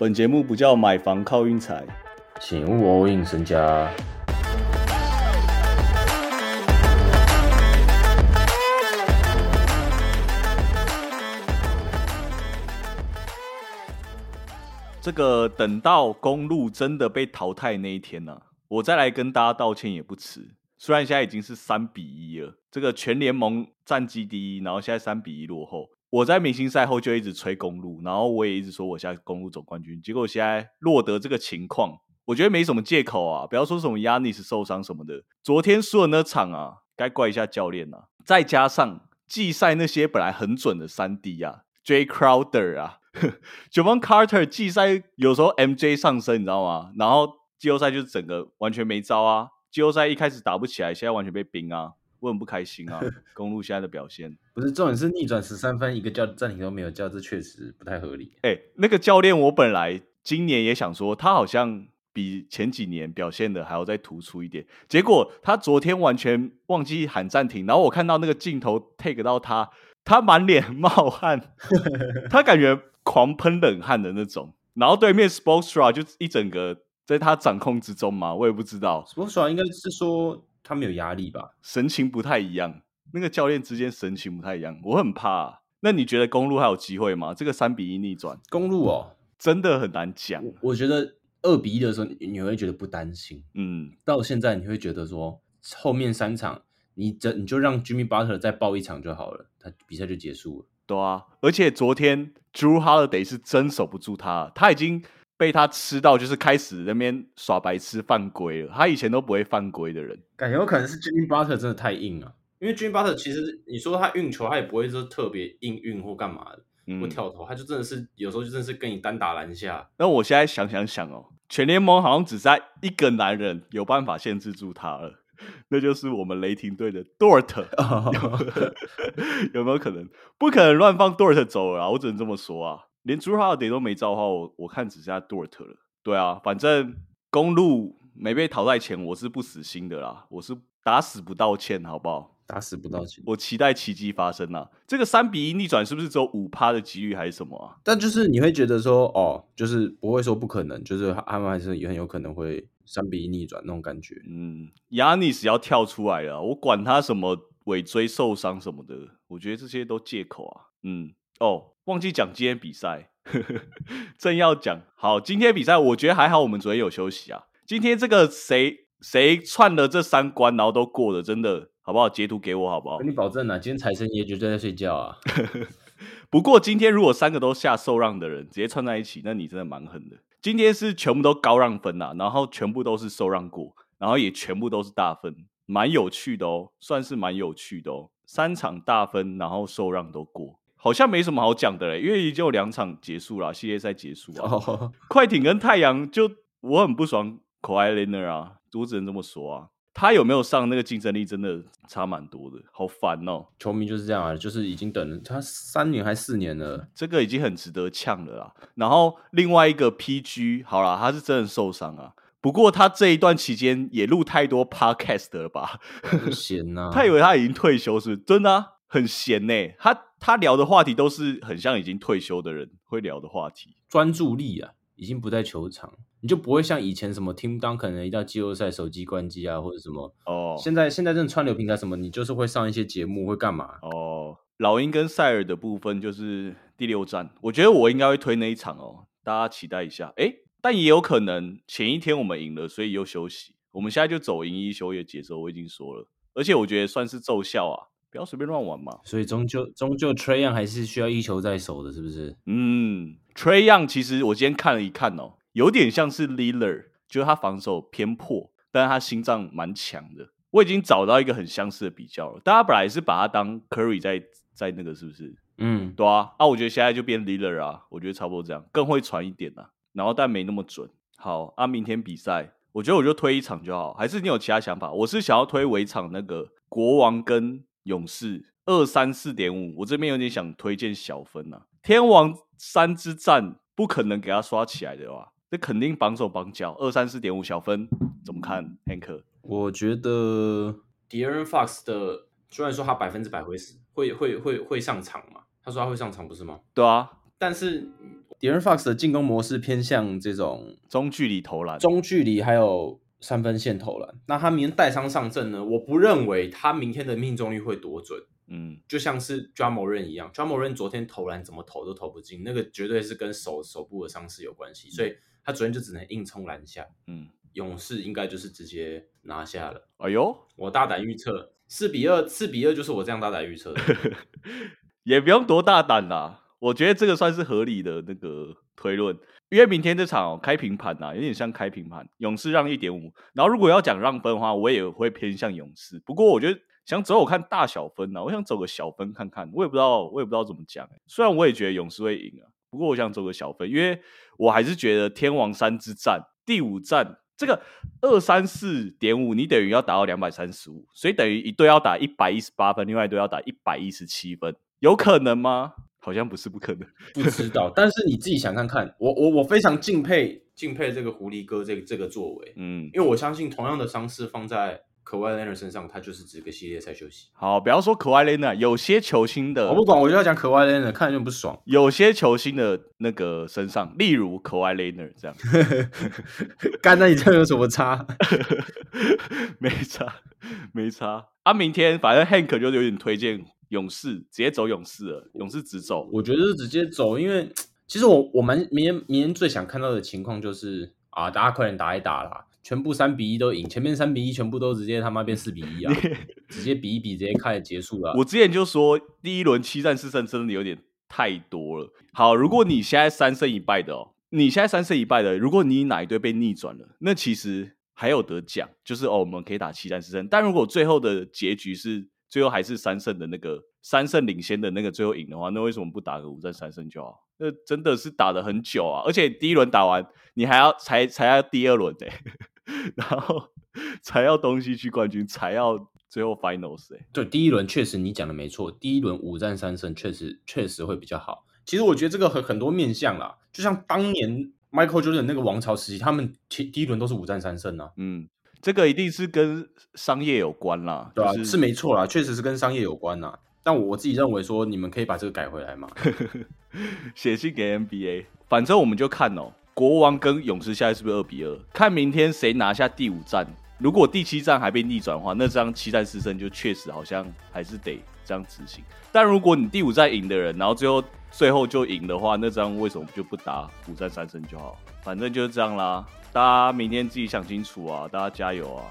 本节目不叫买房靠运财，请勿 all in 身家。这个等到公路真的被淘汰那一天呢、我再来跟大家道歉也不迟。虽然现在已经是三比一了，这个全联盟战绩第一，然后现在三比一落后。我在明星赛后就一直吹公路，然后我也一直说我现在公路总冠军，结果现在落得这个情况，我觉得没什么借口啊，不要说什么 Yanis 受伤什么的，昨天输的那场啊，该怪一下教练啊，再加上季赛那些本来很准的三 D 啊，J Crowder 啊。九方 Carter 季赛有时候 MJ 上升，你知道吗？然后季后赛就是整个完全没招啊！季后赛一开始打不起来，现在完全被冰啊！我很不开心啊！公路现在的表现，不是重点是逆转十三分，一个叫暂停都没有叫，这确实不太合理。哎、那个教练我本来今年也想说，他好像比前几年表现的还要再突出一点，结果他昨天完全忘记喊暂停，然后我看到那个镜头 take 到他，他满脸 冒汗，他感觉狂喷冷汗的那种，然后对面 Spolstra 就一整个在他掌控之中嘛，我也不知道，，Sportsra 应该是说他没有压力吧？神情不太一样，那个教练之间神情不太一样，我很怕啊、那你觉得公路还有机会吗？这个三比一逆转公路哦，真的很难讲。我我觉得二比一的时候，你你会觉得不担心，嗯，到现在你会觉得说后面三场你这你就让 Jimmy Butler 再爆一场就好了，他比赛就结束了。对啊，而且昨天 Drew Holiday 是真守不住他，他已经被他吃到，就是开始那边耍白痴犯规了。他以前都不会犯规的人，感觉有可能是 Jimmy Butler 真的太硬了，因为 Jimmy Butler 其实你说他运球，他也不会说特别硬运或干嘛的，嗯或，跳投，他就真的是有时候就真的是跟你单打篮下。那我现在想想想哦，全联盟好像只在一个男人有办法限制住他了，那就是我们雷霆队的 Dort。有没有可能？不可能乱放 Dort 走了啊！我只能这么说啊。连朱哈德都没招的话，我我看只剩下 Dort 了。对啊，反正公路没被淘汰前，我是不死心的啦，我是打死不道歉，好不好？打死不到钱，我期待奇迹发生啊！这个三比一逆转是不是只有五趴的几率还是什么啊？但就是你会觉得说，哦，就是不会说不可能，就是他们还是也很有可能会三比一逆转那种感觉。嗯，亚尼斯要跳出来了啊，我管他什么尾椎受伤什么的，我觉得这些都借口啊。嗯，哦，忘记讲今天比赛，正要讲。好，今天比赛我觉得还好，我们昨天有休息啊。今天这个谁谁串了这三关，然后都过了，真的好不好？截图给我好不好跟？你保证啊，今天财神爷绝对在睡觉啊！不过今天如果三个都下受让的人直接串在一起，那你真的蛮狠的。今天是全部都高让分呐、然后全部都是受让过，然后也全部都是大分，蛮有趣的哦，算是蛮有趣的哦。三场大分，然后受让都过，好像没什么好讲的嘞，因为已经有两场结束了，系列赛结束啊。哦，快艇跟太阳就我很不爽 k a w i Leonard 啊，我只能这么说啊。他有没有上那个竞争力真的差蛮多的，好烦哦。球迷就是这样啊，就是已经等了他三年还四年了，这个已经很值得呛了啦。然后另外一个 PG，好啦，他是真的受伤啊。不过他这一段期间也录太多 podcast 了吧？很 闲呐、他以为他已经退休是是真的、啊、很闲呢、他他聊的话题都是很像已经退休的人会聊的话题。专注力啊，已经不在球场，你就不会像以前什么 Tim Duncan 可能一到季后赛手机关机啊，或者什么。哦现在现在这种串流平台什么，你就是会上一些节目，会干嘛？哦，老鹰跟塞尔的部分就是第六站，我觉得我应该会推那一场哦，大家期待一下。诶，但也有可能前一天我们赢了，所以又休息。我们现在就走赢一休一的节奏，我已经说了，而且我觉得算是奏效啊，不要随便乱玩嘛。所以终究终究 Trey Young 还是需要一球在手的，是不是？嗯，Trey Young 其实我今天看了一看哦，有点像是 Lillard，就是他防守偏破，但是他心脏蛮强的。我已经找到一个很相似的比较了，大家本来是把他当 Curry 在在那个是不是？嗯，对啊，啊，我觉得现在就变 Lillard 啊，我觉得差不多这样，更会传一点啊，然后但没那么准。好，啊，明天比赛，我觉得我就推一场就好，还是你有其他想法？我是想要推围场那个国王跟勇士二三四点五，我这边有点想推荐小分啊，天王山之战不可能给他刷起来的哇，这肯定绑手绑脚，二三四点五小分怎么看，Hank？我觉得 De'Aaron Fox 的虽然说他百分之百会死，会会会会上场嘛，他说他会上场不是吗？对啊，但是 De'Aaron Fox 的进攻模式偏向这种中距离投篮，中距离还有三分线投篮。那他明天带伤上阵呢？我不认为他明天的命中率会多准。嗯，就像是 j a m o r a n 一样 j a m o r a n 昨天投篮怎么投都投不进，那个绝对是跟手手部的伤势有关系，所以他昨天就只能硬冲篮下。嗯，勇士应该就是直接拿下了。哎呦，我大胆预测四比二，四比二就是我这样大胆预测的。也不用多大胆啦，我觉得这个算是合理的那个推论，因为明天这场开平盘呐，有点像开平盘，勇士让一点五，然后如果要讲让分的话，我也会偏向勇士，不过我觉得。想走我看大小分呢，我想走个小分看看，我也不知道，我也不知道怎么讲。虽然我也觉得勇士会赢啊，不过我想走个小分，因为我还是觉得天王山之战第五战这个二三四点五，你等于要打到两百三十五，所以等于一队要打一百一十八分，另外一队要打一百一十七分，有可能吗？好像不是不可能，不知道。但是你自己想看看，我我我非常敬佩敬佩这个狐狸哥这个这个作为，嗯，因为我相信同样的伤势放在。可外雷纳身上，他就是只个系列赛休息。好，不要说可外雷纳，有些球星的，我不管，我就要讲可外雷纳，看着就不爽。有些球星的那个身上，例如可外雷纳这样，干那你这有什么差？没差，没差。啊，明天反正 Hank 就有点推荐勇士，直接走勇士了。勇士直走，我觉得是直接走，因为其实我我们明天明天最想看到的情况就是啊，大家快点打一打啦。全部三比一都赢，前面三比一全部都直接他妈变四比一啊！直接比一比，直接开始结束了。我之前就说，第一轮七战四胜真的有点太多了。好，如果你现在三胜一败的哦，你现在三胜一败的，如果你哪一队被逆转了，那其实还有得奖，就是哦，我们可以打七战四胜。但如果最后的结局是最后还是三胜的那个三胜领先的那个最后赢的话，那为什么不打个五战三胜就好？那真的是打的很久啊！而且第一轮打完，你还要才才要第二轮哎。然后才要东西去冠军，才要最后 finals 哎，对，第一轮确实你讲的没错，第一轮五战三胜确实确实会比较好。其实我觉得这个很很多面向啦，就像当年 Michael Jordan 那个王朝时期，他们第第一轮都是五战三胜啊。嗯，这个一定是跟商业有关啦，对啊，是没错啦，确实是跟商业有关啦。但我自己认为说，你们可以把这个改回来嘛，写信给 NBA，反正我们就看哦。国王跟勇士现在是不是二比二？看明天谁拿下第五战。如果第七战还被逆转的话，那张七战四胜就确实好像还是得这样执行。但如果你第五战赢的人，然后最后最后就赢的话，那张为什么就不打五战三胜就好？反正就是这样啦。大家明天自己想清楚啊！大家加油啊！